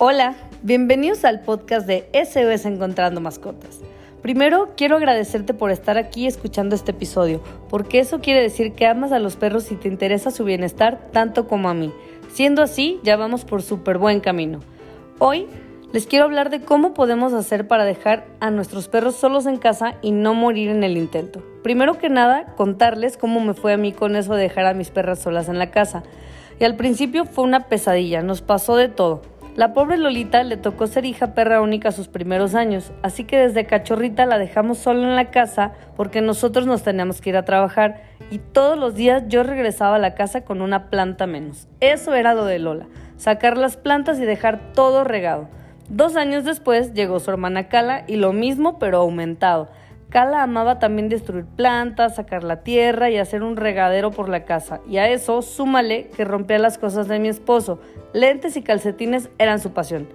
Hola, bienvenidos al podcast de SOS Encontrando Mascotas. Primero, quiero agradecerte por estar aquí escuchando este episodio, porque eso quiere decir que amas a los perros y te interesa su bienestar tanto como a mí. Siendo así, ya vamos por súper buen camino. Hoy les quiero hablar de cómo podemos hacer para dejar a nuestros perros solos en casa y no morir en el intento. Primero que nada, contarles cómo me fue a mí con eso de dejar a mis perras solas en la casa. Y al principio fue una pesadilla, nos pasó de todo. La pobre Lolita le tocó ser hija perra única sus primeros años, así que desde cachorrita la dejamos sola en la casa porque nosotros nos teníamos que ir a trabajar y todos los días yo regresaba a la casa con una planta menos. Eso era lo de Lola, sacar las plantas y dejar todo regado. Dos años después llegó su hermana Cala y lo mismo pero aumentado. Cala amaba también destruir plantas, sacar la tierra y hacer un regadero por la casa. Y a eso súmale que rompía las cosas de mi esposo. Lentes y calcetines eran su pasión.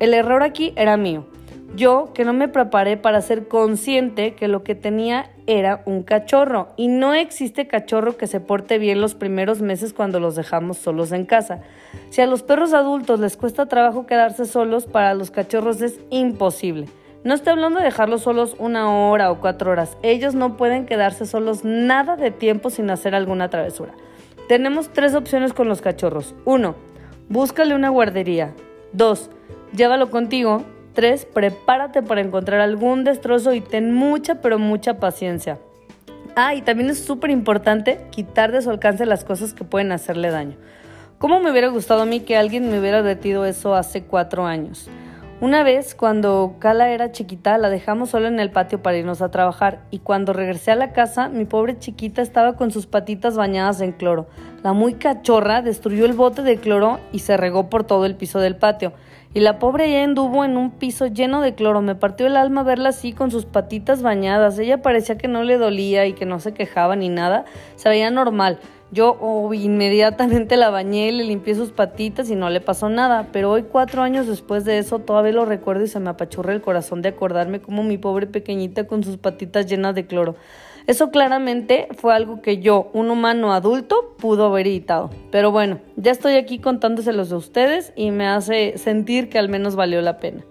El error aquí era mío. Yo que no me preparé para ser consciente que lo que tenía era un cachorro. Y no existe cachorro que se porte bien los primeros meses cuando los dejamos solos en casa. Si a los perros adultos les cuesta trabajo quedarse solos, para los cachorros es imposible. No estoy hablando de dejarlos solos una hora o cuatro horas. Ellos no pueden quedarse solos nada de tiempo sin hacer alguna travesura. Tenemos tres opciones con los cachorros. Uno, búscale una guardería. Dos, llévalo contigo. Tres, prepárate para encontrar algún destrozo y ten mucha pero mucha paciencia. Ah, y también es súper importante quitar de su alcance las cosas que pueden hacerle daño. ¿Cómo me hubiera gustado a mí que alguien me hubiera advertido eso hace cuatro años? Una vez, cuando Cala era chiquita, la dejamos sola en el patio para irnos a trabajar y cuando regresé a la casa, mi pobre chiquita estaba con sus patitas bañadas en cloro. La muy cachorra destruyó el bote de cloro y se regó por todo el piso del patio. Y la pobre ya anduvo en un piso lleno de cloro. Me partió el alma verla así con sus patitas bañadas. Ella parecía que no le dolía y que no se quejaba ni nada. Se veía normal. Yo oh, inmediatamente la bañé, le limpié sus patitas y no le pasó nada, pero hoy cuatro años después de eso todavía lo recuerdo y se me apachurra el corazón de acordarme como mi pobre pequeñita con sus patitas llenas de cloro. Eso claramente fue algo que yo, un humano adulto, pudo haber evitado. Pero bueno, ya estoy aquí contándoselos a ustedes y me hace sentir que al menos valió la pena.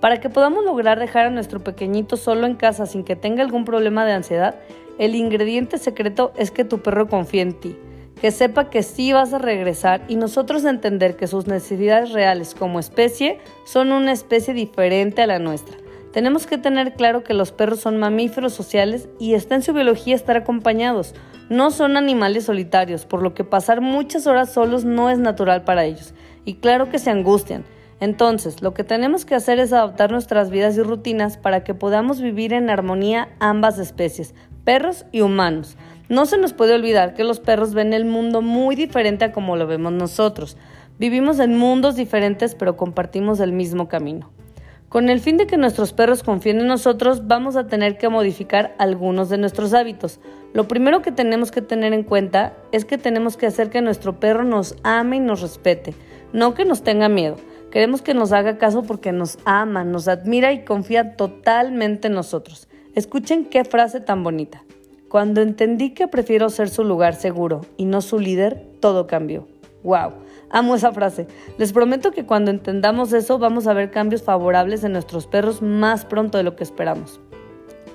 Para que podamos lograr dejar a nuestro pequeñito solo en casa sin que tenga algún problema de ansiedad, el ingrediente secreto es que tu perro confíe en ti, que sepa que sí vas a regresar y nosotros entender que sus necesidades reales como especie son una especie diferente a la nuestra. Tenemos que tener claro que los perros son mamíferos sociales y está en su biología estar acompañados. No son animales solitarios, por lo que pasar muchas horas solos no es natural para ellos. Y claro que se angustian. Entonces, lo que tenemos que hacer es adaptar nuestras vidas y rutinas para que podamos vivir en armonía ambas especies, perros y humanos. No se nos puede olvidar que los perros ven el mundo muy diferente a como lo vemos nosotros. Vivimos en mundos diferentes pero compartimos el mismo camino. Con el fin de que nuestros perros confíen en nosotros, vamos a tener que modificar algunos de nuestros hábitos. Lo primero que tenemos que tener en cuenta es que tenemos que hacer que nuestro perro nos ame y nos respete, no que nos tenga miedo. Queremos que nos haga caso porque nos ama, nos admira y confía totalmente en nosotros. Escuchen qué frase tan bonita. Cuando entendí que prefiero ser su lugar seguro y no su líder, todo cambió. ¡Wow! Amo esa frase. Les prometo que cuando entendamos eso vamos a ver cambios favorables en nuestros perros más pronto de lo que esperamos.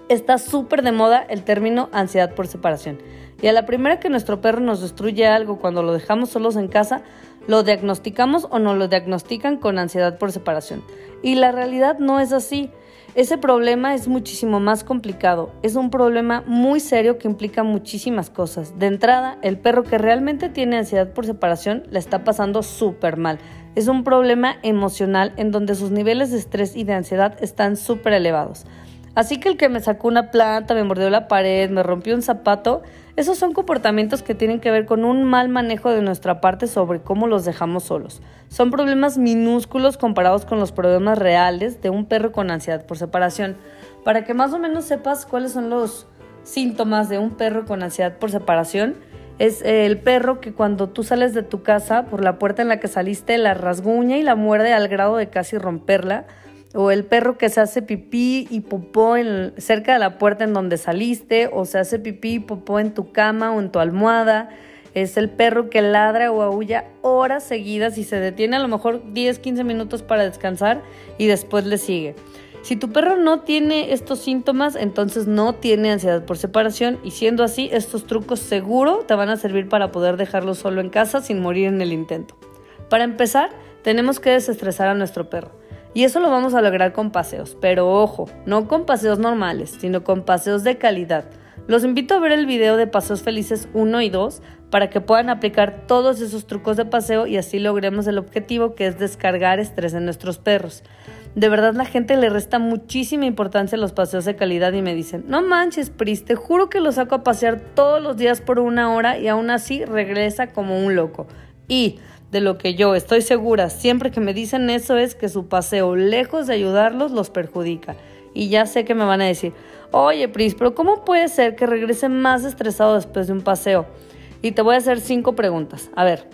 Está súper de moda el término ansiedad por separación. Y a la primera que nuestro perro nos destruye algo cuando lo dejamos solos en casa, lo diagnosticamos o no lo diagnostican con ansiedad por separación. Y la realidad no es así. Ese problema es muchísimo más complicado. Es un problema muy serio que implica muchísimas cosas. De entrada, el perro que realmente tiene ansiedad por separación la está pasando súper mal. Es un problema emocional en donde sus niveles de estrés y de ansiedad están súper elevados. Así que el que me sacó una planta, me mordió la pared, me rompió un zapato, esos son comportamientos que tienen que ver con un mal manejo de nuestra parte sobre cómo los dejamos solos. Son problemas minúsculos comparados con los problemas reales de un perro con ansiedad por separación. Para que más o menos sepas cuáles son los síntomas de un perro con ansiedad por separación, es el perro que cuando tú sales de tu casa por la puerta en la que saliste la rasguña y la muerde al grado de casi romperla o el perro que se hace pipí y popó en, cerca de la puerta en donde saliste, o se hace pipí y popó en tu cama o en tu almohada, Es el perro que ladra o aúlla horas seguidas y se detiene a lo mejor 10, 15 minutos para descansar y después le sigue. Si tu perro no tiene estos síntomas, entonces no tiene ansiedad por separación y siendo así, estos trucos seguro te van a servir para poder dejarlo solo en casa sin morir en el intento. Para empezar, tenemos que desestresar a nuestro perro. Y eso lo vamos a lograr con paseos, pero ojo, no con paseos normales, sino con paseos de calidad. Los invito a ver el video de Paseos Felices 1 y 2 para que puedan aplicar todos esos trucos de paseo y así logremos el objetivo que es descargar estrés en nuestros perros. De verdad la gente le resta muchísima importancia a los paseos de calidad y me dicen, no manches, Pris, te juro que lo saco a pasear todos los días por una hora y aún así regresa como un loco. Y de lo que yo estoy segura siempre que me dicen eso es que su paseo, lejos de ayudarlos, los perjudica. Y ya sé que me van a decir, oye Pris, pero ¿cómo puede ser que regrese más estresado después de un paseo? Y te voy a hacer cinco preguntas. A ver,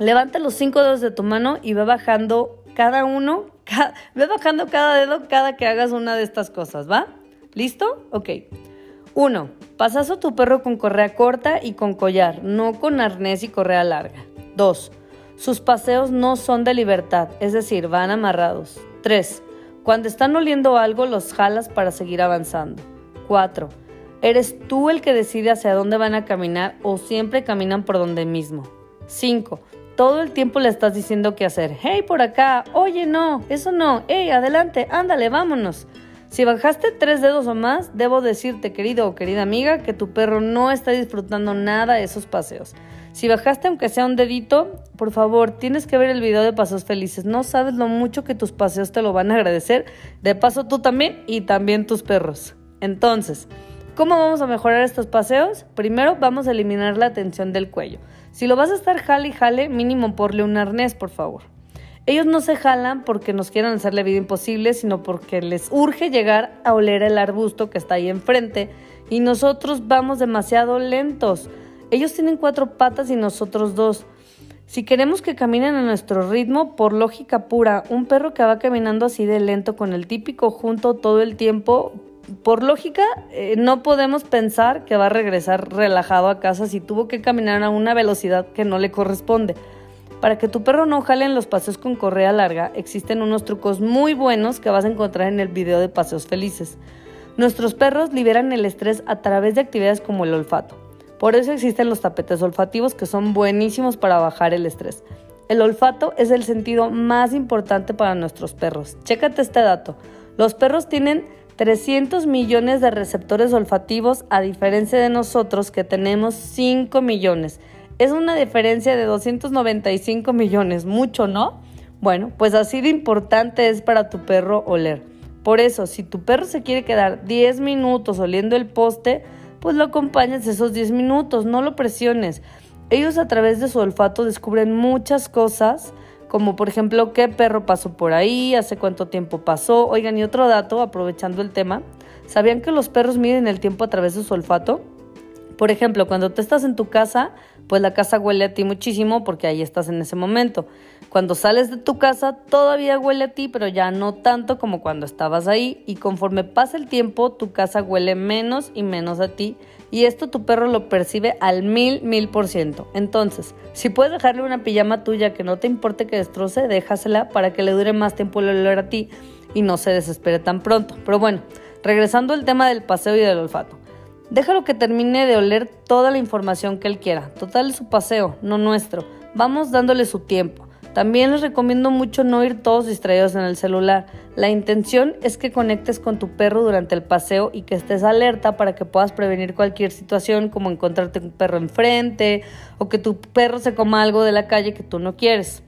levanta los cinco dedos de tu mano y ve bajando cada uno, ve bajando cada dedo cada que hagas una de estas cosas, ¿va? ¿Listo? Ok. Uno, pasas a tu perro con correa corta y con collar, no con arnés y correa larga. Dos, sus paseos no son de libertad, es decir, van amarrados. 3. Cuando están oliendo algo, los jalas para seguir avanzando. 4. ¿Eres tú el que decide hacia dónde van a caminar o siempre caminan por donde mismo? 5. Todo el tiempo le estás diciendo qué hacer. Hey, por acá. Oye, no. Eso no. Hey, adelante. Ándale, vámonos. Si bajaste tres dedos o más, debo decirte, querido o querida amiga, que tu perro no está disfrutando nada de esos paseos. Si bajaste aunque sea un dedito, por favor, tienes que ver el video de Pasos Felices. No sabes lo mucho que tus paseos te lo van a agradecer. De paso tú también y también tus perros. Entonces, ¿cómo vamos a mejorar estos paseos? Primero vamos a eliminar la tensión del cuello. Si lo vas a estar jale y jale, mínimo porle un arnés, por favor. Ellos no se jalan porque nos quieran hacer la vida imposible, sino porque les urge llegar a oler el arbusto que está ahí enfrente y nosotros vamos demasiado lentos. Ellos tienen cuatro patas y nosotros dos. Si queremos que caminen a nuestro ritmo, por lógica pura, un perro que va caminando así de lento con el típico junto todo el tiempo, por lógica, eh, no podemos pensar que va a regresar relajado a casa si tuvo que caminar a una velocidad que no le corresponde. Para que tu perro no jale en los paseos con correa larga, existen unos trucos muy buenos que vas a encontrar en el video de Paseos Felices. Nuestros perros liberan el estrés a través de actividades como el olfato. Por eso existen los tapetes olfativos que son buenísimos para bajar el estrés. El olfato es el sentido más importante para nuestros perros. Chécate este dato. Los perros tienen 300 millones de receptores olfativos a diferencia de nosotros que tenemos 5 millones. Es una diferencia de 295 millones, mucho, ¿no? Bueno, pues así de importante es para tu perro oler. Por eso, si tu perro se quiere quedar 10 minutos oliendo el poste, pues lo acompañas esos 10 minutos, no lo presiones. Ellos a través de su olfato descubren muchas cosas, como por ejemplo qué perro pasó por ahí, hace cuánto tiempo pasó. Oigan, y otro dato, aprovechando el tema, ¿sabían que los perros miden el tiempo a través de su olfato? Por ejemplo, cuando tú estás en tu casa, pues la casa huele a ti muchísimo porque ahí estás en ese momento. Cuando sales de tu casa todavía huele a ti, pero ya no tanto como cuando estabas ahí y conforme pasa el tiempo tu casa huele menos y menos a ti y esto tu perro lo percibe al mil, mil por ciento. Entonces, si puedes dejarle una pijama tuya que no te importe que destroce, déjasela para que le dure más tiempo el olor a ti y no se desespere tan pronto. Pero bueno, regresando al tema del paseo y del olfato. Déjalo que termine de oler toda la información que él quiera. Total es su paseo, no nuestro. Vamos dándole su tiempo. También les recomiendo mucho no ir todos distraídos en el celular. La intención es que conectes con tu perro durante el paseo y que estés alerta para que puedas prevenir cualquier situación como encontrarte un perro enfrente o que tu perro se coma algo de la calle que tú no quieres.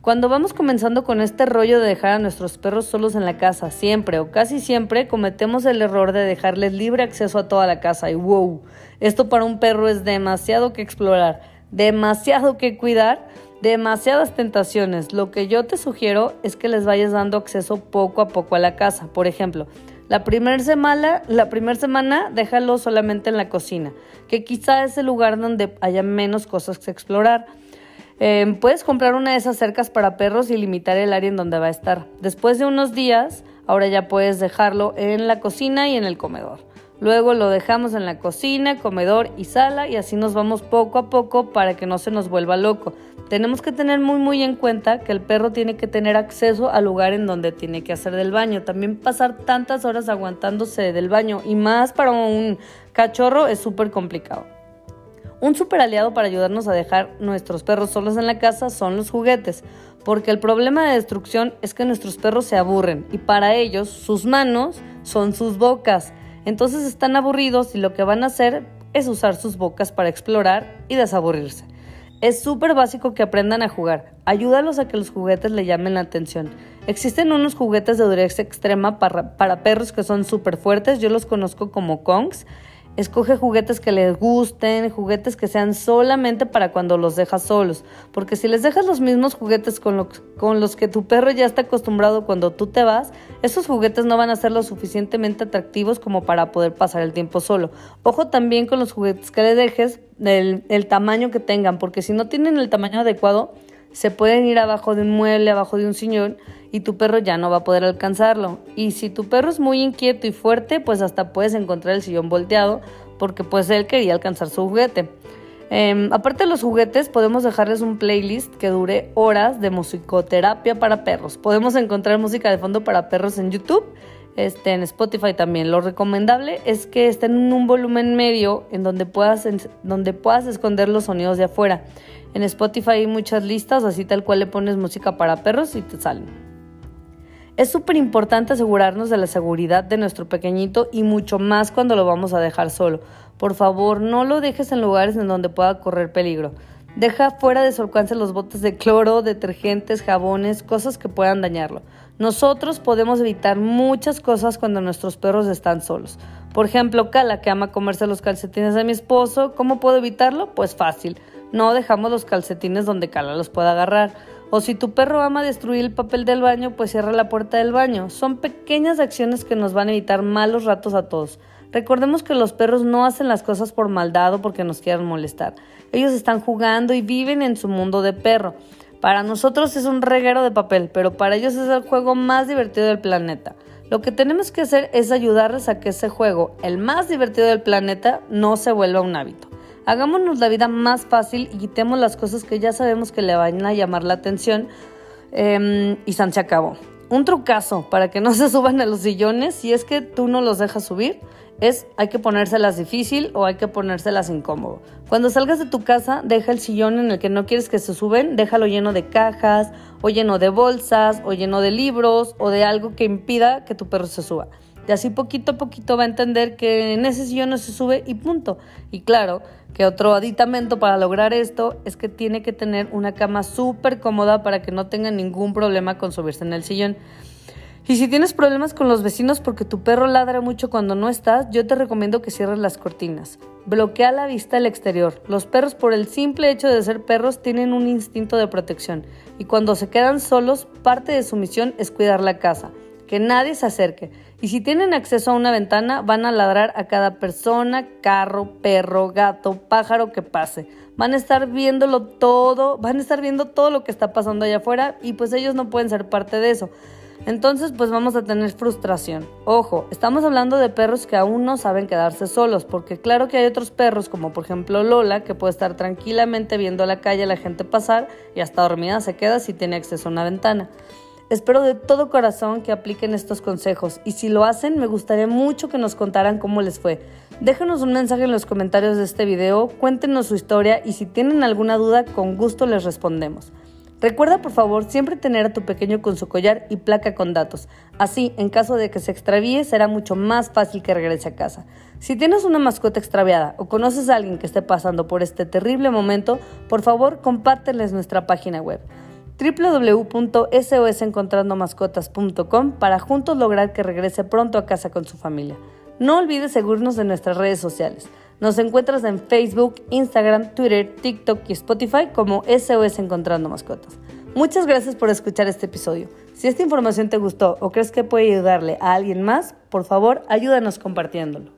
Cuando vamos comenzando con este rollo de dejar a nuestros perros solos en la casa, siempre o casi siempre cometemos el error de dejarles libre acceso a toda la casa y wow, esto para un perro es demasiado que explorar, demasiado que cuidar demasiadas tentaciones. Lo que yo te sugiero es que les vayas dando acceso poco a poco a la casa. Por ejemplo, la primera semana, la primera semana déjalo solamente en la cocina, que quizá es el lugar donde haya menos cosas que explorar. Em, puedes comprar una de esas cercas para perros y limitar el área en donde va a estar. Después de unos días, ahora ya puedes dejarlo en la cocina y en el comedor. Luego lo dejamos en la cocina, comedor y sala y así nos vamos poco a poco para que no se nos vuelva loco. Tenemos que tener muy muy en cuenta que el perro tiene que tener acceso al lugar en donde tiene que hacer del baño. También pasar tantas horas aguantándose del baño y más para un cachorro es súper complicado. Un super aliado para ayudarnos a dejar nuestros perros solos en la casa son los juguetes, porque el problema de destrucción es que nuestros perros se aburren y para ellos sus manos son sus bocas. Entonces están aburridos y lo que van a hacer es usar sus bocas para explorar y desaburrirse. Es súper básico que aprendan a jugar. Ayúdalos a que los juguetes le llamen la atención. Existen unos juguetes de dureza extrema para, para perros que son súper fuertes. Yo los conozco como Kongs Escoge juguetes que les gusten, juguetes que sean solamente para cuando los dejas solos, porque si les dejas los mismos juguetes con, los que tu perro ya está acostumbrado cuando tú te vas, esos juguetes no van a ser lo suficientemente atractivos como para poder pasar el tiempo solo. Ojo también con los juguetes que le dejes, el tamaño que tengan, porque si no tienen el tamaño adecuado, se pueden ir abajo de un mueble, abajo de un sillón y tu perro ya no va a poder alcanzarlo. Y si tu perro es muy inquieto y fuerte, pues hasta puedes encontrar el sillón volteado porque pues él quería alcanzar su juguete. Em, aparte de los juguetes, podemos dejarles un playlist que dure horas de musicoterapia para perros. Podemos encontrar música de fondo para perros en YouTube, este, en Spotify también. Lo recomendable es que estén en un volumen medio en donde puedas, donde puedas esconder los sonidos de afuera. En Spotify hay muchas listas, así tal cual le pones música para perros y te salen. Es súper importante asegurarnos de la seguridad de nuestro pequeñito y mucho más cuando lo vamos a dejar solo. Por favor, no lo dejes en lugares en donde pueda correr peligro. Deja fuera de su alcance los botes de cloro, detergentes, jabones, cosas que puedan dañarlo. Nosotros podemos evitar muchas cosas cuando nuestros perros están solos. Por ejemplo, Cala, que ama comerse los calcetines de mi esposo, ¿cómo puedo evitarlo? Pues fácil no dejamos los calcetines donde Cala los pueda agarrar. O si tu perro ama destruir el papel del baño, pues cierra la puerta del baño. Son pequeñas acciones que nos van a evitar malos ratos a todos. Recordemos que los perros no hacen las cosas por maldad o porque nos quieran molestar. Ellos están jugando y viven en su mundo de perro. Para nosotros es un reguero de papel, pero para ellos es el juego más divertido del planeta. Lo que tenemos que hacer es ayudarles a que ese juego, el más divertido del planeta, no se vuelva un hábito. Hagámonos la vida más fácil y quitemos las cosas que ya sabemos que le van a llamar la atención em, y San se acabó. Un trucazo para que no se suban a los sillones, si es que tú no los dejas subir, es hay que ponérselas difícil o hay que ponérselas incómodo. Cuando salgas de tu casa, deja el sillón en el que no quieres que se suben, déjalo lleno de cajas o lleno de bolsas o lleno de libros o de algo que impida que tu perro se suba. Y así poquito a poquito va a entender que en ese sillón no se sube y punto. Y claro, que otro aditamento para lograr esto es que tiene que tener una cama súper cómoda para que no tenga ningún problema con subirse en el sillón. Y si tienes problemas con los vecinos porque tu perro ladra mucho cuando no estás, yo te recomiendo que cierres las cortinas. Bloquea la vista al exterior. Los perros por el simple hecho de ser perros tienen un instinto de protección y cuando se quedan solos, parte de su misión es cuidar la casa que nadie se acerque. Y si tienen acceso a una ventana, van a ladrar a cada persona, carro, perro, gato, pájaro que pase. Van a estar viéndolo todo, van a estar viendo todo lo que está pasando allá afuera y pues ellos no pueden ser parte de eso. Entonces, pues vamos a tener frustración. Ojo, estamos hablando de perros que aún no saben quedarse solos, porque claro que hay otros perros, como por ejemplo Lola, que puede estar tranquilamente viendo a la calle a la gente pasar y hasta dormida se queda si tiene acceso a una ventana. Espero de todo corazón que apliquen estos consejos y si lo hacen me gustaría mucho que nos contaran cómo les fue. Déjenos un mensaje en los comentarios de este video, cuéntenos su historia y si tienen alguna duda con gusto les respondemos. Recuerda por favor siempre tener a tu pequeño con su collar y placa con datos. Así, en caso de que se extravíe, será mucho más fácil que regrese a casa. Si tienes una mascota extraviada o conoces a alguien que esté pasando por este terrible momento, por favor compárteles nuestra página web www.sosencontrandomascotas.com para juntos lograr que regrese pronto a casa con su familia. No olvides seguirnos en nuestras redes sociales. Nos encuentras en Facebook, Instagram, Twitter, TikTok y Spotify como SOS Encontrando Mascotas. Muchas gracias por escuchar este episodio. Si esta información te gustó o crees que puede ayudarle a alguien más, por favor ayúdanos compartiéndolo.